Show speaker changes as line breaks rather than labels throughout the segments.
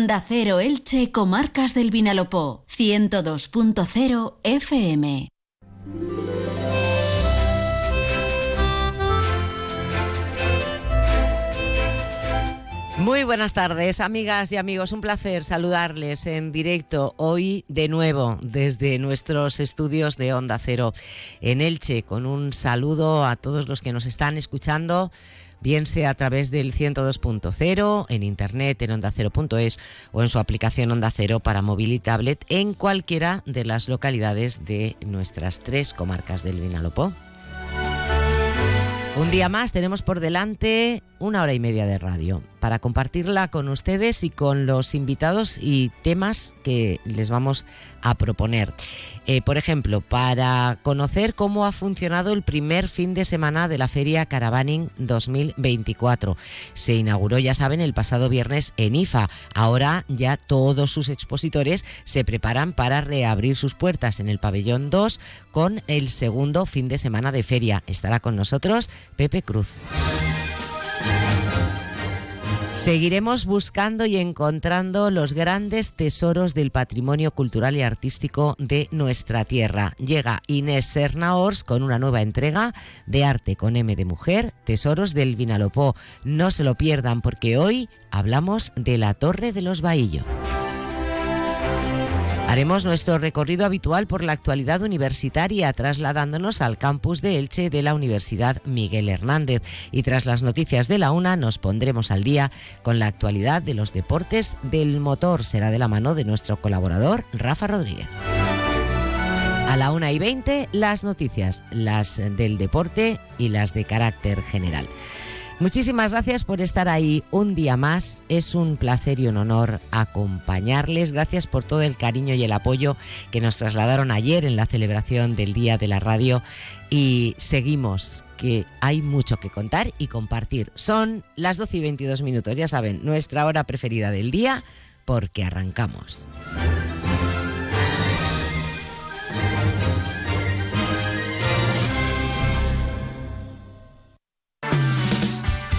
Onda Cero Elche, Comarcas del Vinalopó, 102.0 FM.
Muy buenas tardes, amigas y amigos. Un placer saludarles en directo hoy de nuevo desde nuestros estudios de Onda Cero en Elche, con un saludo a todos los que nos están escuchando bien sea a través del 102.0, en internet, en ondacero.es o en su aplicación Onda Cero para móvil y tablet en cualquiera de las localidades de nuestras tres comarcas del Vinalopó. Un día más tenemos por delante una hora y media de radio para compartirla con ustedes y con los invitados y temas que les vamos a proponer. Eh, por ejemplo, para conocer cómo ha funcionado el primer fin de semana de la Feria Caravaning 2024. Se inauguró, ya saben, el pasado viernes en IFA. Ahora ya todos sus expositores se preparan para reabrir sus puertas en el pabellón 2 con el segundo fin de semana de feria. Estará con nosotros Pepe Cruz. Seguiremos buscando y encontrando los grandes tesoros del patrimonio cultural y artístico de nuestra tierra. Llega Inés Sernaors con una nueva entrega de Arte con M de Mujer, Tesoros del Vinalopó. No se lo pierdan porque hoy hablamos de la Torre de los Bahillos. Haremos nuestro recorrido habitual por la actualidad universitaria, trasladándonos al campus de Elche de la Universidad Miguel Hernández. Y tras las noticias de la UNA, nos pondremos al día con la actualidad de los deportes del motor. Será de la mano de nuestro colaborador, Rafa Rodríguez. A la una y 20, las noticias, las del deporte y las de carácter general. Muchísimas gracias por estar ahí un día más. Es un placer y un honor acompañarles. Gracias por todo el cariño y el apoyo que nos trasladaron ayer en la celebración del Día de la Radio. Y seguimos, que hay mucho que contar y compartir. Son las 12 y 22 minutos, ya saben, nuestra hora preferida del día, porque arrancamos.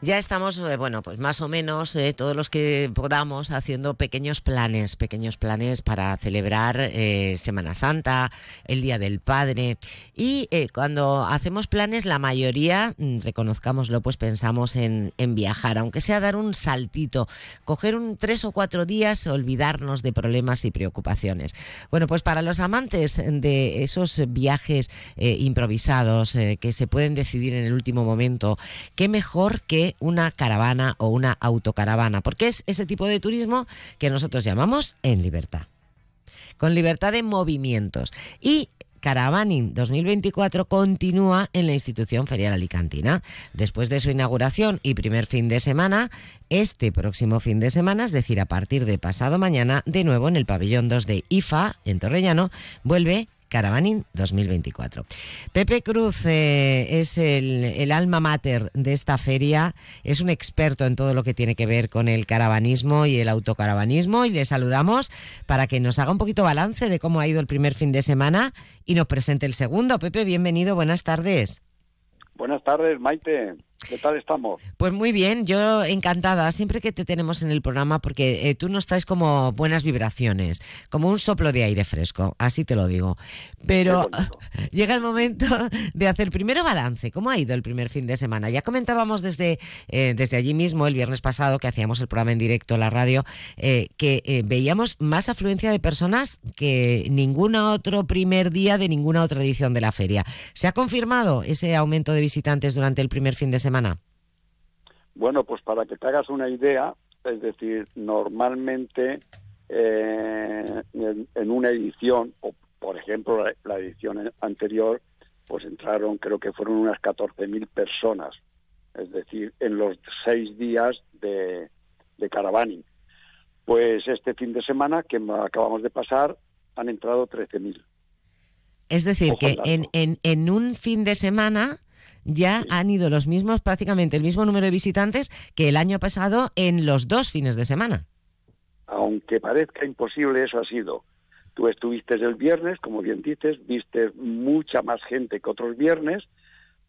Ya estamos, eh, bueno, pues más o menos eh, todos los que podamos haciendo pequeños planes, pequeños planes para celebrar eh, Semana Santa, el Día del Padre. Y cuando hacemos planes, la mayoría, mm, reconozcámoslo, pues pensamos en, en, viajar, aunque sea dar un saltito, coger un tres o cuatro días, olvidarnos de problemas y preocupaciones. Bueno, pues para los amantes de esos viajes improvisados que se pueden decidir en el último momento, qué mejor que una caravana o una autocaravana, porque es ese tipo de turismo que nosotros llamamos en libertad, con libertad de movimientos. Y Caravaning 2024 continúa en la institución ferial alicantina. Después de su inauguración y primer fin de semana, este próximo fin de semana, es decir, a partir de pasado mañana, de nuevo en el pabellón 2 de IFA, en Torrellano, vuelve Caravaning 2024. Pepe Cruz eh, es el, alma mater de esta feria, es un experto en todo lo que tiene que ver con el caravanismo y el autocaravanismo y le saludamos para que nos haga un poquito balance de cómo ha ido el primer fin de semana y nos presente el segundo. Pepe, bienvenido, buenas tardes.
Buenas tardes, Maite. ¿Qué tal estamos?
Pues muy bien, yo encantada, siempre que te tenemos en el programa, porque eh, tú nos traes como buenas vibraciones, como un soplo de aire fresco, así te lo digo. Pero llega el momento de hacer primero balance. ¿Cómo ha ido el primer fin de semana? Ya comentábamos desde, eh, desde allí mismo, el viernes pasado, que hacíamos el programa en directo, la radio, eh, que veíamos más afluencia de personas que ningún otro primer día de ninguna otra edición de la feria. ¿Se ha confirmado ese aumento de visitantes durante el primer fin de semana? Semana?
Bueno, pues para que te hagas una idea, es decir, normalmente eh, en, una edición, o por ejemplo la, edición anterior, pues entraron, creo que fueron unas 14.000 personas, es decir, en los seis días de, de caravaning. Pues este fin de semana que acabamos de pasar han entrado 13.000.
Es decir, que en, en, en un fin de semana ya han ido los mismos, prácticamente el mismo número de visitantes que el año pasado en los dos fines de semana.
Aunque parezca imposible, eso ha sido. Tú estuviste el viernes, como bien dices, viste mucha más gente que otros viernes,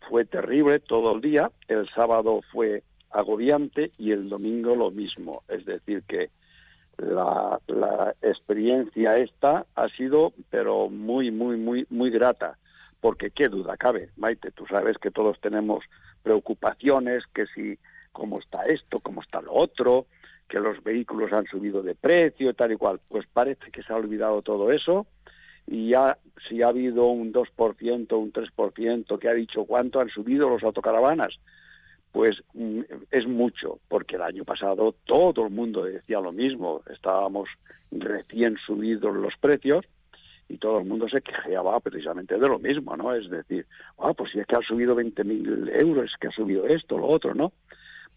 fue terrible todo el día, el sábado fue agobiante y el domingo lo mismo. Es decir, que la, la experiencia esta ha sido, pero muy, muy, muy, muy grata. Porque qué duda cabe, Maite, tú sabes que todos tenemos preocupaciones, que si cómo está esto, cómo está lo otro, que los vehículos han subido de precio, tal y cual. Pues parece que se ha olvidado todo eso y ya si ha habido un 2%, un 3% que ha dicho cuánto han subido los autocaravanas, pues mm, es mucho, porque el año pasado todo el mundo decía lo mismo, estábamos recién subidos los precios y todo el mundo se quejaba precisamente de lo mismo, ¿no? Es decir, ah, pues si es que ha subido 20.000 euros, que ha subido esto, lo otro, ¿no?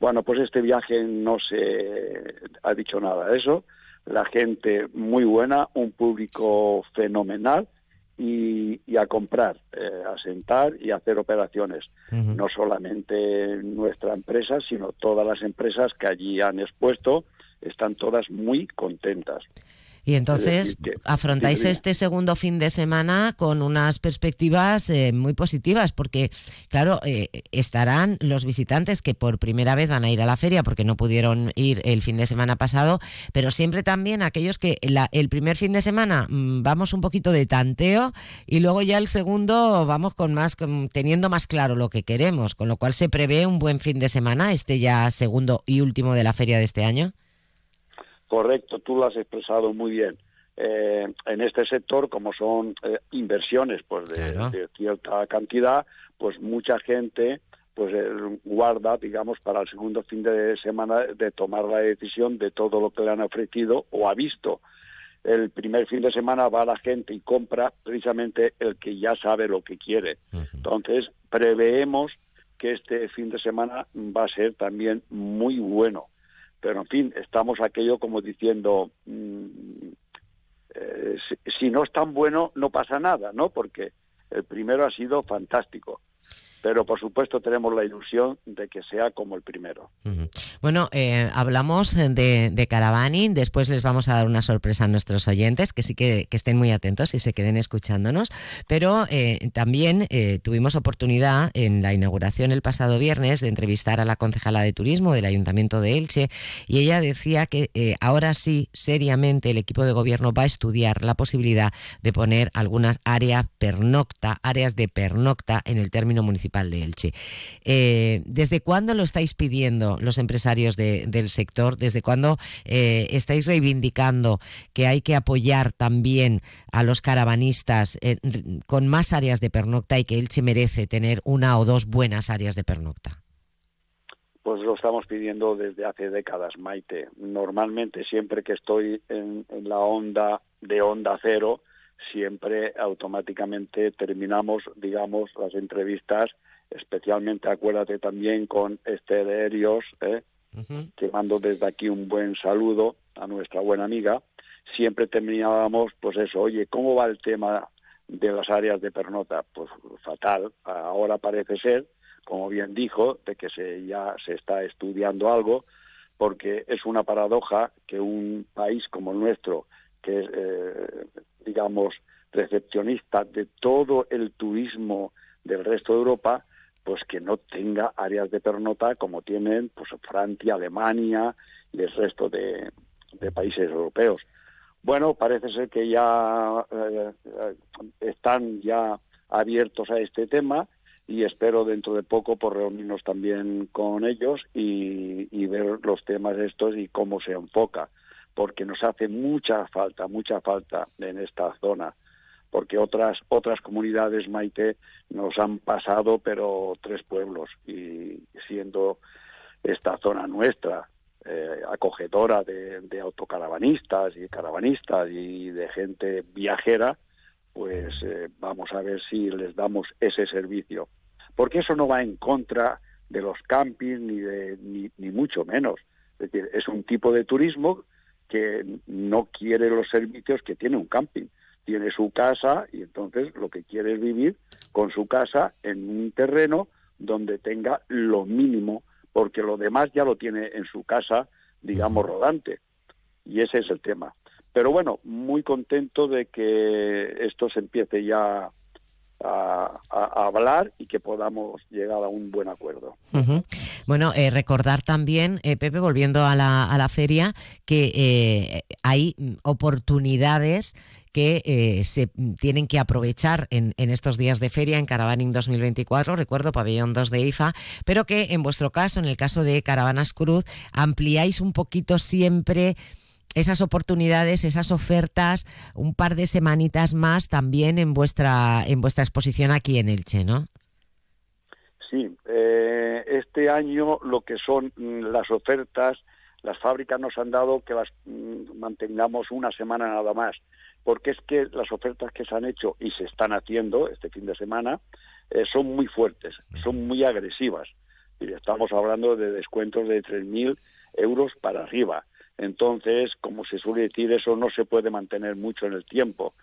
Bueno, pues este viaje no se ha dicho nada de eso, la gente muy buena, un público fenomenal, y, a comprar, eh, a sentar y a hacer operaciones. No solamente nuestra empresa, sino todas las empresas que allí han expuesto están todas muy contentas.
Y entonces afrontáis este segundo fin de semana con unas perspectivas eh, muy positivas, porque, claro, eh, estarán los visitantes que por primera vez van a ir a la feria porque no pudieron ir el fin de semana pasado, pero siempre también aquellos que el primer fin de semana mm, vamos un poquito de tanteo y luego ya el segundo vamos con más, teniendo más claro lo que queremos, con lo cual se prevé un buen fin de semana, este ya segundo y último de la feria de este año.
Correcto, tú lo has expresado muy bien. Eh, en este sector, como son eh, inversiones pues de, cierta cantidad, pues mucha gente pues eh, guarda, digamos, para el segundo fin de semana de tomar la decisión de todo lo que le han ofrecido o ha visto. El primer fin de semana va la gente y compra precisamente el que ya sabe lo que quiere. Entonces, preveemos que este fin de semana va a ser también muy bueno pero en fin, estamos aquello como diciendo, mm, eh, si, no es tan bueno, no pasa nada, ¿no? Porque el primero ha sido fantástico pero por supuesto tenemos la ilusión de que sea como el primero.
Bueno, eh, hablamos de, Caravaning, después les vamos a dar una sorpresa a nuestros oyentes, que sí que, estén muy atentos y se queden escuchándonos, pero eh, también eh, tuvimos oportunidad en la inauguración el pasado viernes de entrevistar a la concejala de turismo del Ayuntamiento de Elche y ella decía que ahora sí, seriamente, el equipo de gobierno va a estudiar la posibilidad de poner algunas áreas pernocta, áreas de pernocta en el término municipal de Elche. Eh, ¿Desde cuándo lo estáis pidiendo los empresarios del sector? ¿Desde cuándo eh, estáis reivindicando que hay que apoyar también a los caravanistas eh, con más áreas de pernocta y que Elche merece tener una o dos buenas áreas de pernocta?
Pues lo estamos pidiendo desde hace décadas, Maite. Normalmente, siempre que estoy en la onda de onda cero, siempre automáticamente terminamos, digamos, las entrevistas, especialmente acuérdate también con este de Helios, ¿eh? que mando desde aquí un buen saludo a nuestra buena amiga, siempre terminábamos, pues eso, oye, ¿cómo va el tema de las áreas de pernota? Pues fatal, ahora parece ser, como bien dijo, de que se, ya se está estudiando algo, porque es una paradoja que un país como el nuestro, que es, eh, digamos, recepcionista de todo el turismo del resto de Europa, pues que no tenga áreas de pernota como tienen pues Francia, Alemania y el resto de, países europeos. Bueno, parece ser que ya eh, están ya abiertos a este tema y espero dentro de poco por reunirnos también con ellos y, y ver los temas estos y cómo se enfoca porque nos hace mucha falta, mucha falta en esta zona, porque otras otras comunidades Maite nos han pasado, pero tres pueblos y siendo esta zona nuestra, eh, acogedora de, autocaravanistas y caravanistas y de gente viajera, pues eh, vamos a ver si les damos ese servicio. Porque eso no va en contra de los campings ni, de, ni, ni mucho menos. Es decir, es un tipo de turismo que no quiere los servicios que tiene un camping. Tiene su casa y entonces lo que quiere es vivir con su casa en un terreno donde tenga lo mínimo porque lo demás ya lo tiene en su casa, digamos, rodante. Y ese es el tema. Pero bueno, muy contento de que esto se empiece ya a, hablar y que podamos llegar a un buen acuerdo.
Bueno, eh, recordar también, eh, Pepe, volviendo a la, a la feria, que eh, hay oportunidades que se tienen que aprovechar en, estos días de feria en Caravaning 2024, recuerdo pabellón 2 de IFA, pero que en vuestro caso, en el caso de Caravanas Cruz, ampliáis un poquito siempre esas oportunidades, esas ofertas, un par de semanitas más también en vuestra en vuestra exposición aquí en Elche, ¿no?
Sí, eh, este año lo que son mm, las ofertas, las fábricas nos han dado que las mm, mantengamos una semana nada más, porque es que las ofertas que se han hecho y se están haciendo este fin de semana eh, son muy fuertes, son muy agresivas. Y estamos hablando de descuentos de 3.000 euros para arriba entonces, como se suele decir, eso no se puede mantener mucho en el tiempo.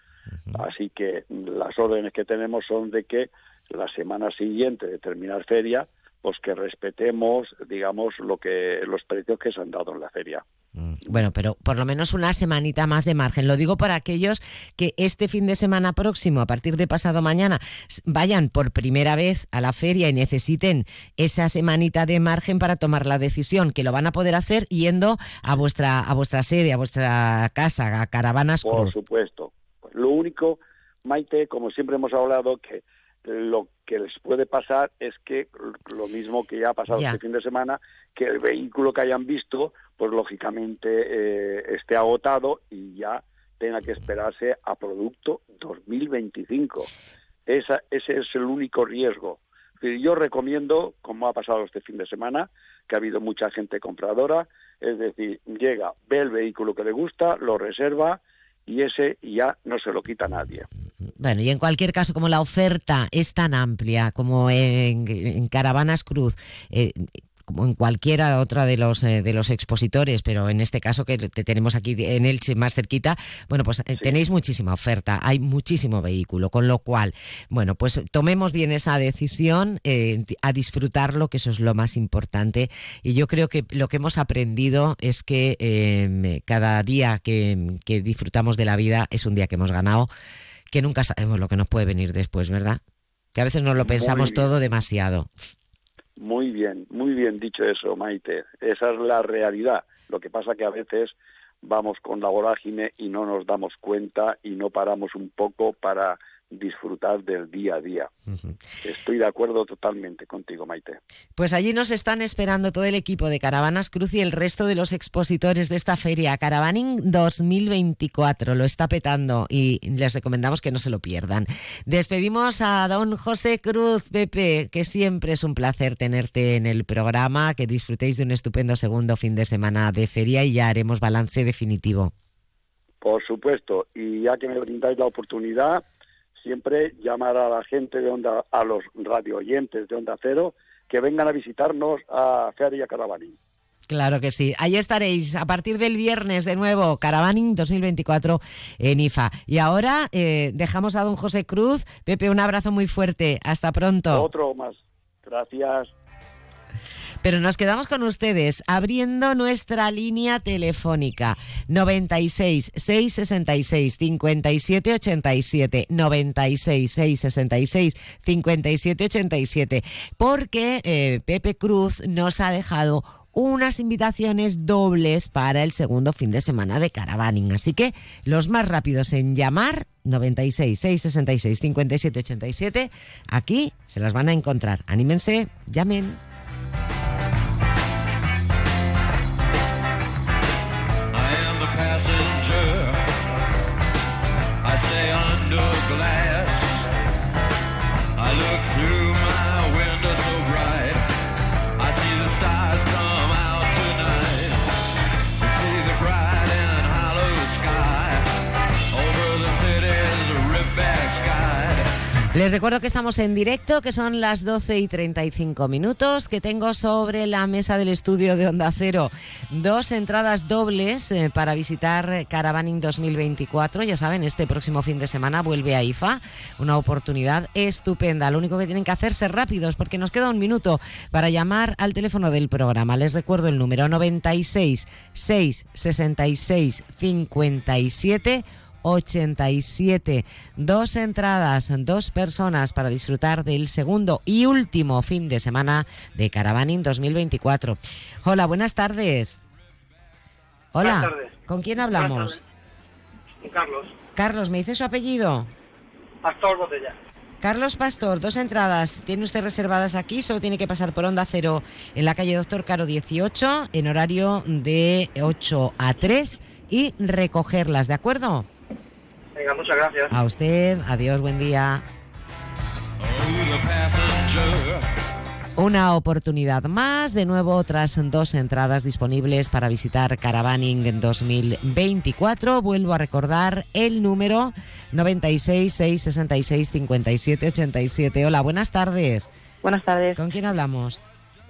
Así que las órdenes que tenemos son de que la semana siguiente de terminar feria, pues que respetemos, digamos, lo que los precios que se han dado en la feria.
Mm, bueno, pero por lo menos una semanita más de margen. Lo digo para aquellos que este fin de semana próximo, a partir de pasado mañana, vayan por primera vez a la feria y necesiten esa semanita de margen para tomar la decisión, que lo van a poder hacer yendo a vuestra a vuestra sede, a vuestra casa, a Caravanas
Por supuesto. Lo único, Maite, como siempre hemos hablado, que lo que les puede pasar es que lo mismo que ya ha pasado este fin de semana, que el vehículo que hayan visto, pues lógicamente eh, esté agotado y ya tenga que esperarse a producto 2025. Esa, ese es el único riesgo. Yo recomiendo, como ha pasado este fin de semana, que ha habido mucha gente compradora, es decir, llega, ve el vehículo que le gusta, lo reserva y ese ya no se lo quita nadie.
Bueno, y en cualquier caso, como la oferta es tan amplia como en, Caravanas Cruz, eh, como en cualquiera otra de los eh, de los expositores, pero en este caso que te tenemos aquí en Elche más cerquita, bueno, pues eh, tenéis muchísima oferta, hay muchísimo vehículo, con lo cual, bueno, pues tomemos bien esa decisión eh, a disfrutarlo, que eso es lo más importante. Y yo creo que lo que hemos aprendido es que cada día que, que disfrutamos de la vida es un día que hemos ganado, que nunca sabemos lo que nos puede venir después, ¿verdad? Que a veces nos lo pensamos todo demasiado.
Muy bien, muy bien dicho eso, Maite. Esa es la realidad. Lo que pasa que a veces vamos con la vorágine y no nos damos cuenta y no paramos un poco para disfrutar del día a día. Estoy de acuerdo totalmente contigo, Maite.
Pues allí nos están esperando todo el equipo de Caravanas Cruz y el resto de los expositores de esta feria. Caravaning 2024 lo está petando y les recomendamos que no se lo pierdan. Despedimos a don José Cruz, Pepe, que siempre es un placer tenerte en el programa, que disfrutéis de un estupendo segundo fin de semana de feria y ya haremos balance definitivo.
Por supuesto, y ya que me brindáis la oportunidad, siempre llamar a la gente de Onda, a los radio oyentes de Onda Cero, que vengan a visitarnos a Feria Caravaning.
Claro que sí. Ahí estaréis a partir del viernes de nuevo, Caravaning 2024 en IFA. Y ahora eh, dejamos a don José Cruz. Pepe, un abrazo muy fuerte. Hasta pronto.
Otro más. Gracias.
Pero nos quedamos con ustedes abriendo nuestra línea telefónica 96 666 57 87 96 666 57 87 porque eh, Pepe Cruz nos ha dejado unas invitaciones dobles para el segundo fin de semana de Caravaning. Así que los más rápidos en llamar 96 666 57 87 aquí se las van a encontrar. Anímense, llamen. Les recuerdo que estamos en directo, que son las 12 y 35 minutos, que tengo sobre la mesa del estudio de Onda Cero dos entradas dobles eh, para visitar Caravaning 2024. Ya saben, este próximo fin de semana vuelve a IFA, una oportunidad estupenda. Lo único que tienen que hacer es ser rápidos, porque nos queda un minuto para llamar al teléfono del programa. Les recuerdo el número 96 6 66 57 87. Dos entradas, dos personas para disfrutar del segundo y último fin de semana de Caravaning 2024. Hola, buenas tardes. Hola, ¿con quién hablamos?
Carlos.
Carlos, ¿me dice su apellido?
Pastor Botella.
Carlos Pastor, dos entradas. Tiene usted reservadas aquí, solo tiene que pasar por Onda Cero en la calle Doctor Caro 18, en horario de 8 a 3 y recogerlas, ¿de acuerdo?
Venga, muchas gracias.
A usted, adiós, buen día. Una oportunidad más, de nuevo otras dos entradas disponibles para visitar Caravaning en 2024. Vuelvo a recordar el número 96 666 57 87. Hola, buenas tardes.
Buenas tardes.
¿Con quién hablamos?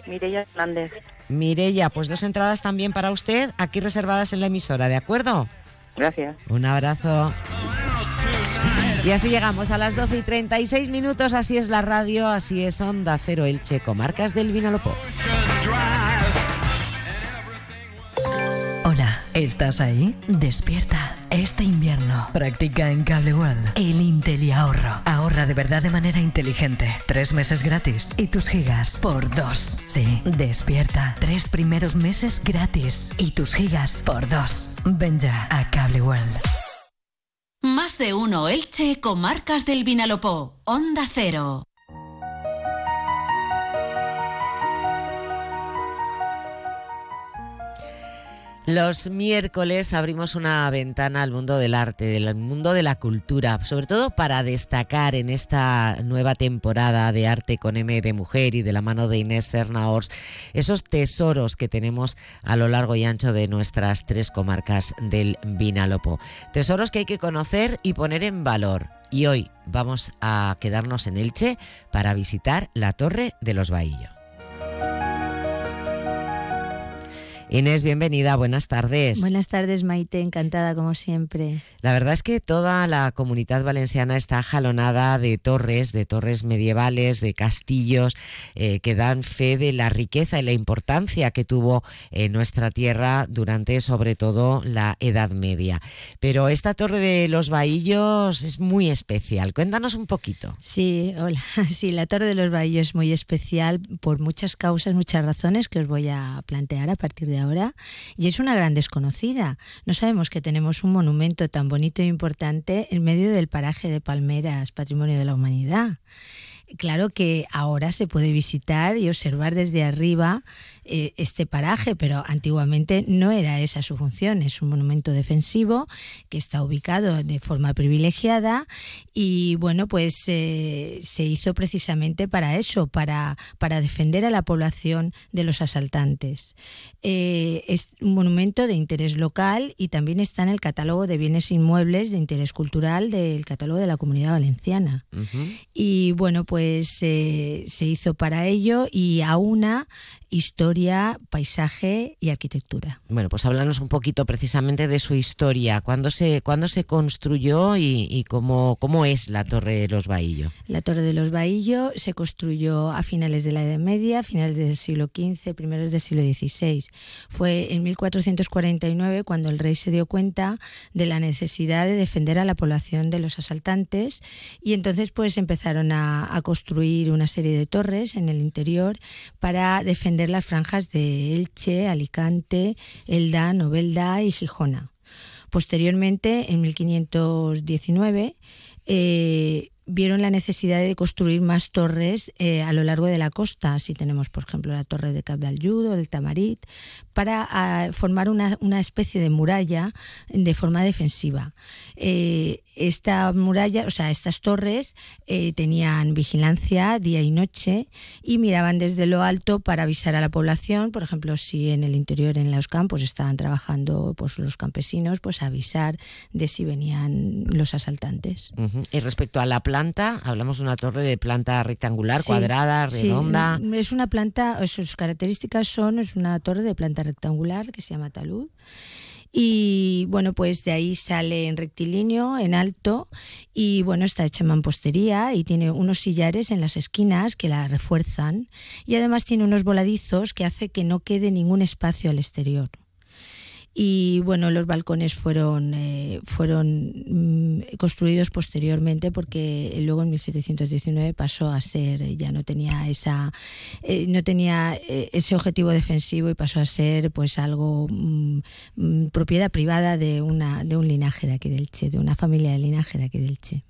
Mireya Hernández.
Mireya, pues dos entradas también para usted, aquí reservadas en la emisora, ¿de acuerdo?
Gracias.
Un abrazo. Y así llegamos a las 12 y 36 minutos. Así es la radio, así es Onda Cero Elche, comarcas del Vinalopó.
Hola, ¿estás ahí? Despierta. Este invierno practica en Cable World el Intel ahorro. De verdad de manera inteligente. Tres meses gratis y tus gigas por dos. Sí, despierta. Tres primeros meses gratis y tus gigas por dos. Ven ya a Cable World.
Más de uno Elche, comarcas del Vinalopó. Onda Cero.
Los miércoles abrimos una ventana al mundo del arte, del mundo de la cultura, sobre todo para destacar en esta nueva temporada de Arte con M de Mujer y de la mano de Inés Sernaors esos tesoros que tenemos a lo largo y ancho de nuestras tres comarcas del Vinalopó. Tesoros que hay que conocer y poner en valor. Y hoy vamos a quedarnos en Elche para visitar la Torre de los Bahillos. Inés, bienvenida, buenas tardes.
Buenas tardes, Maite, encantada como siempre.
La verdad es que toda la comunidad valenciana está jalonada de torres, de torres medievales, de castillos, eh, que dan fe de la riqueza y la importancia que tuvo en nuestra tierra durante sobre todo la Edad Media. Pero esta torre de los Bahillos es muy especial. Cuéntanos un poquito.
Sí, hola. Sí, la torre de los Bahillos es muy especial por muchas causas, muchas razones que os voy a plantear a partir de y es una gran desconocida. No sabemos que tenemos un monumento tan bonito e importante en medio del paraje de Palmeras, patrimonio de la humanidad. Claro que ahora se puede visitar y observar desde arriba eh, este paraje, pero antiguamente no era esa su función. Es un monumento defensivo que está ubicado de forma privilegiada y bueno, pues eh, se hizo precisamente para eso, para, para defender a la población de los asaltantes. Eh, es un monumento de interés local y también está en el catálogo de bienes inmuebles de interés cultural del catálogo de la Comunidad Valenciana. Y bueno, pues pues se hizo para ello y aúna historia, paisaje y arquitectura.
Bueno, pues háblanos un poquito precisamente de su historia. ¿Cuándo se, cuándo se construyó y, cómo, cómo es la Torre de los Bahillos?
La Torre de los Bahillos se construyó a finales de la Edad Media, finales del siglo XV, primeros del siglo XVI. Fue en 1449 cuando el rey se dio cuenta de la necesidad de defender a la población de los asaltantes y entonces pues empezaron a, a construir una serie de torres en el interior para defender las franjas de Elche, Alicante, Elda, Novelda y Gijona. Posteriormente, en 1519, eh, vieron la necesidad de construir más torres eh, a lo largo de la costa. Así tenemos, por ejemplo, la torre de Cap o del Tamarit, para ah, formar una, especie de muralla de forma defensiva. Eh, esta muralla, o sea, estas torres eh, tenían vigilancia día y noche y miraban desde lo alto para avisar a la población, por ejemplo, si en el interior, en los campos, estaban trabajando pues, los campesinos, pues avisar de si venían los asaltantes.
Y respecto a la plaza, planta, hablamos de una torre de planta rectangular, cuadrada, redonda.
es una planta, sus características son, es una torre de planta rectangular que se llama talud. Y bueno, pues de ahí sale en rectilíneo, en alto y bueno, está hecha en mampostería y tiene unos sillares en las esquinas que la refuerzan. Y además tiene unos voladizos que hace que no quede ningún espacio al exterior y bueno, los balcones fueron, eh, fueron mm, construidos posteriormente porque luego en 1719 pasó a ser, ya no tenía esa, eh, no tenía eh, ese objetivo defensivo y pasó a ser pues algo mm, mm, propiedad privada de una, de un linaje de aquí del Che, de una familia de linaje de aquí del Che.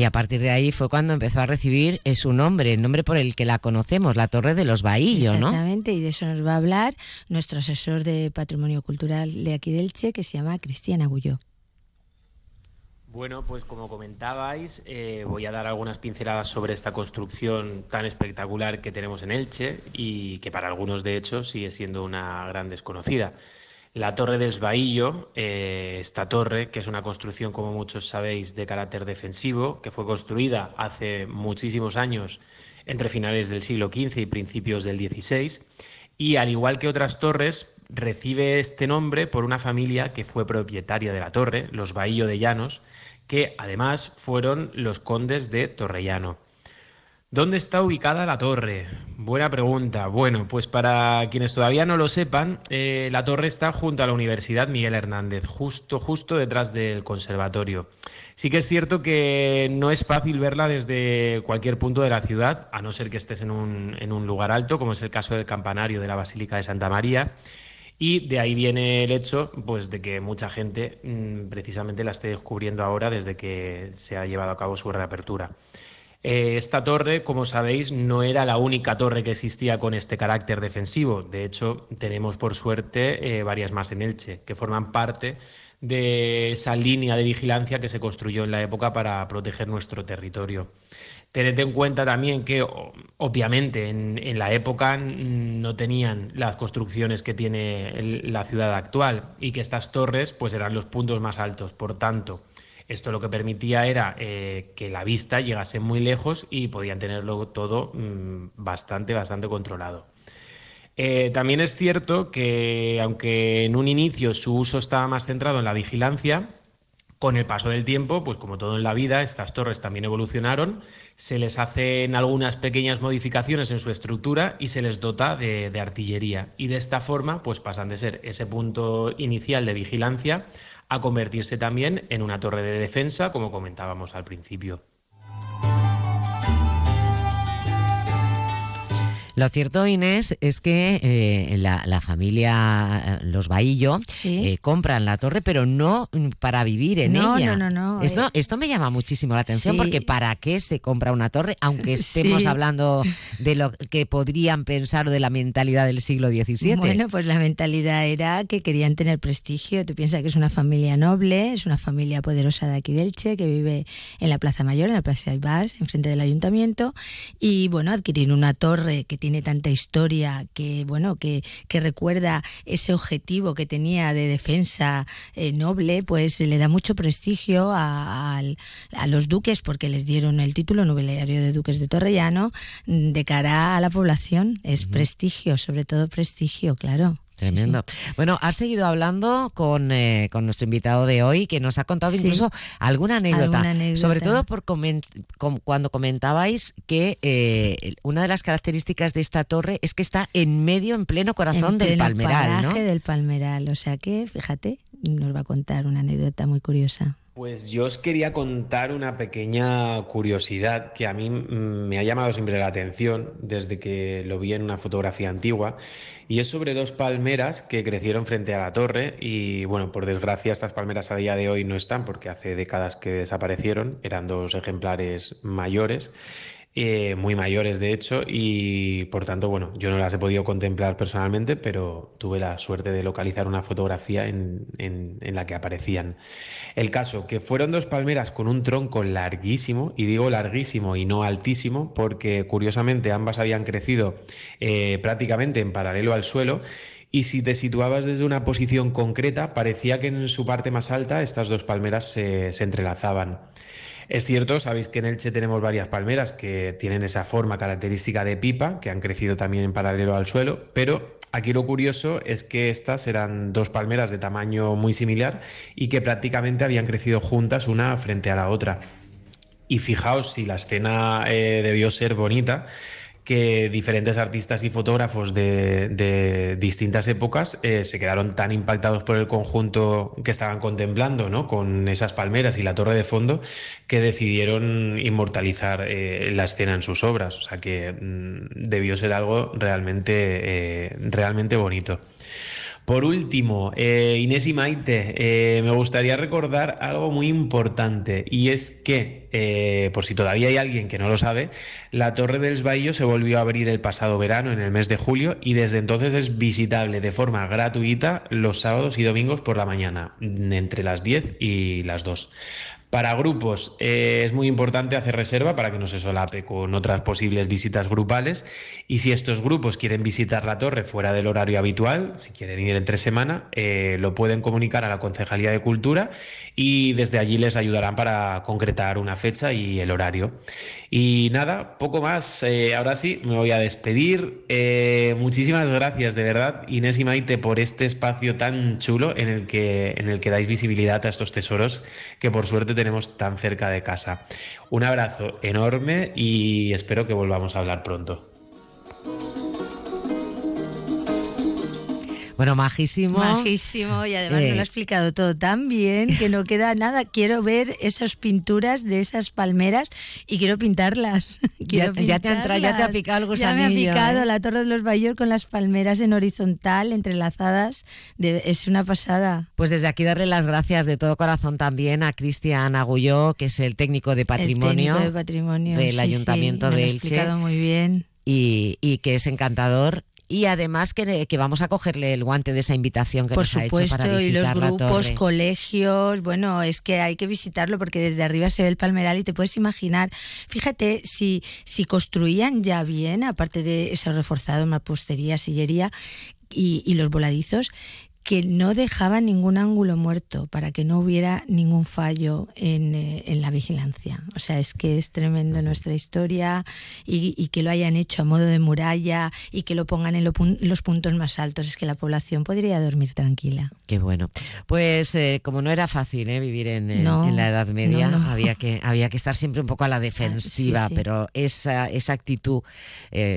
Y a partir de ahí fue cuando empezó a recibir eh, su nombre, el nombre por el que la conocemos, la Torre de los Bahillos,
¿no? Exactamente, y de eso nos va a hablar nuestro asesor de Patrimonio Cultural de aquí del Che, que se llama Cristian Agulló.
Bueno, pues como comentabais, eh, voy a dar algunas pinceladas sobre esta construcción tan espectacular que tenemos en Elche y que para algunos, de hecho, sigue siendo una gran desconocida. La Torre del Esbaillo, eh, esta torre, que es una construcción, como muchos sabéis, de carácter defensivo, que fue construida hace muchísimos años, entre finales del siglo XV y principios del XVI, y al igual que otras torres, recibe este nombre por una familia que fue propietaria de la torre, los Bahillo de Llanos, que además fueron los condes de Torrellano. ¿Dónde está ubicada la torre? Buena pregunta. Bueno, pues para quienes todavía no lo sepan, eh, la torre está junto a la Universidad Miguel Hernández, justo, justo detrás del conservatorio. Sí que es cierto que no es fácil verla desde cualquier punto de la ciudad, a no ser que estés en un, en un lugar alto, como es el caso del campanario de la Basílica de Santa María. Y de ahí viene el hecho pues, de que mucha gente mm, precisamente la esté descubriendo ahora desde que se ha llevado a cabo su reapertura. Eh, esta torre, como sabéis, no era la única torre que existía con este carácter defensivo. De hecho, tenemos por suerte eh, varias más en Elche, que forman parte de esa línea de vigilancia que se construyó en la época para proteger nuestro territorio. Tened en cuenta también que, obviamente, en, la época no tenían las construcciones que tiene la ciudad actual y que estas torres pues, eran los puntos más altos. Por tanto, esto lo que permitía era eh, que la vista llegase muy lejos y podían tenerlo todo mm, bastante, bastante controlado. Eh, también es cierto que, aunque en un inicio su uso estaba más centrado en la vigilancia, con el paso del tiempo, pues como todo en la vida, estas torres también evolucionaron, se les hacen algunas pequeñas modificaciones en su estructura y se les dota de, de artillería. Y de esta forma, pues pasan de ser ese punto inicial de vigilancia a convertirse también en una torre de defensa, como comentábamos al principio.
Lo cierto, Inés, es que eh, la, familia, eh, los Bahillo, eh, compran la torre, pero no para vivir en ella.
No, no, no.
Esto, esto me llama muchísimo la atención porque ¿para qué se compra una torre? Aunque estemos hablando de lo que podrían pensar de la mentalidad del siglo XVII.
Bueno, pues la mentalidad era que querían tener prestigio. Tú piensas que es una familia noble, es una familia poderosa de aquí del Che, que vive en la Plaza Mayor, en la Plaza de Ibars, enfrente del ayuntamiento. Y bueno, adquirir una torre que tiene tiene tanta historia, que bueno, que, que recuerda ese objetivo que tenía de defensa eh, noble, pues le da mucho prestigio a, a, los duques, porque les dieron el título nobiliario de duques de Torrellano, de cara a la población. Es prestigio, sobre todo prestigio, claro.
Tremendo. Bueno, has seguido hablando con, eh, con, nuestro invitado de hoy, que nos ha contado incluso alguna anécdota, sobre todo por cuando comentabais que eh, una de las características de esta torre es que está en medio, en pleno corazón del Palmeral, ¿no?
del Palmeral, o sea que, fíjate, nos va a contar una anécdota muy curiosa.
Pues yo os quería contar una pequeña curiosidad que a mí me ha llamado siempre la atención desde que lo vi en una fotografía antigua y es sobre dos palmeras que crecieron frente a la torre y bueno, por desgracia estas palmeras a día de hoy no están porque hace décadas que desaparecieron, eran dos ejemplares mayores eh, muy mayores de hecho, y por tanto, bueno, yo no las he podido contemplar personalmente, pero tuve la suerte de localizar una fotografía en, en, la que aparecían. El caso, que fueron dos palmeras con un tronco larguísimo, y digo larguísimo y no altísimo, porque curiosamente ambas habían crecido eh, prácticamente en paralelo al suelo y si te situabas desde una posición concreta, parecía que en su parte más alta estas dos palmeras se, se entrelazaban. Es cierto, sabéis que en Elche tenemos varias palmeras que tienen esa forma característica de pipa, que han crecido también en paralelo al suelo, pero aquí lo curioso es que estas eran dos palmeras de tamaño muy similar y que prácticamente habían crecido juntas una frente a la otra. Y fijaos si la escena eh, debió ser bonita, que diferentes artistas y fotógrafos de, distintas épocas eh, se quedaron tan impactados por el conjunto que estaban contemplando, ¿no? Con esas palmeras y la torre de fondo, que decidieron inmortalizar eh, la escena en sus obras. O sea que mm, debió ser algo realmente, realmente bonito. Por último, eh, Inés y Maite, eh, me gustaría recordar algo muy importante y es que, eh, por si todavía hay alguien que no lo sabe, la Torre del Esbaillo se volvió a abrir el pasado verano, en el mes de julio, y desde entonces es visitable de forma gratuita los sábados y domingos por la mañana, entre las 10 y las 2. Para grupos eh, es muy importante hacer reserva para que no se solape con otras posibles visitas grupales y si estos grupos quieren visitar la torre fuera del horario habitual, si quieren ir entre semana, eh, lo pueden comunicar a la Concejalía de Cultura y desde allí les ayudarán para concretar una fecha y el horario. Y nada, poco más. Eh, ahora sí, me voy a despedir. muchísimas gracias, de verdad, Inés y Maite, por este espacio tan chulo en el que, en el que dais visibilidad a estos tesoros que por suerte tenemos tan cerca de casa. Un abrazo enorme y espero que volvamos a hablar pronto.
Bueno, majísimo.
Majísimo y además me lo ha eh. explicado todo tan bien que no queda nada. Quiero ver esas pinturas de esas palmeras y quiero pintarlas.
ya, te ha ya te ha picado algo
Ya me ha picado ¿eh? la Torre de los Bayor con las palmeras en horizontal, entrelazadas. es una pasada.
Pues desde aquí darle las gracias de todo corazón también a Cristian Agulló, que es el técnico de patrimonio,
de patrimonio
del Ayuntamiento de Elche.
Muy bien.
Y, y, que es encantador y además que, vamos a cogerle el guante de esa invitación que nos ha hecho para visitar
y los grupos,
la
colegios, bueno, es que hay que visitarlo porque desde arriba se ve el palmeral y te puedes imaginar, fíjate, si, si construían ya bien, aparte de esos reforzados, mampostería, sillería, y, y, los voladizos, que no dejaba ningún ángulo muerto para que no hubiera ningún fallo en, eh, en la vigilancia. O sea, es que es tremendo nuestra historia y, y, que lo hayan hecho a modo de muralla y que lo pongan en los puntos más altos. Es que la población podría dormir tranquila.
Qué bueno. Pues eh, como no era fácil eh, vivir en, en, la Edad Media, Había, que, había que estar siempre un poco a la defensiva, pero esa, esa actitud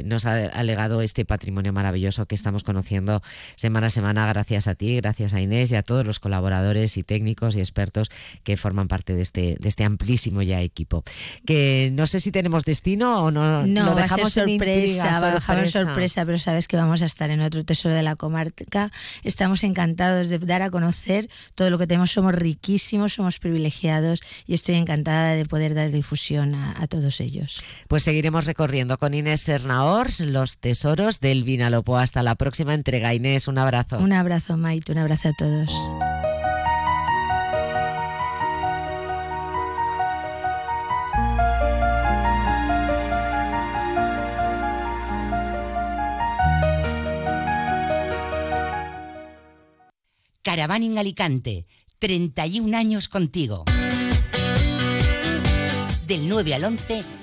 nos ha legado este patrimonio maravilloso que estamos conociendo semana a semana gracias a ti, gracias a Inés y a todos los colaboradores y técnicos y expertos que forman parte de este, de este amplísimo ya equipo. Que no sé si tenemos destino o no.
No,
lo dejamos
va sorpresa, sorpresa. sorpresa, pero sabes que vamos a estar en otro tesoro de la comarca. Estamos encantados de dar a conocer todo lo que tenemos. Somos riquísimos, somos privilegiados y estoy encantada de poder dar difusión a, todos ellos.
Pues seguiremos recorriendo con Inés Sernaors los tesoros del Vinalopó. Hasta la próxima entrega. Inés, un abrazo.
Un abrazo, Maite. Un abrazo a todos.
Caravaning Alicante, 31 años contigo. Del 9 al 11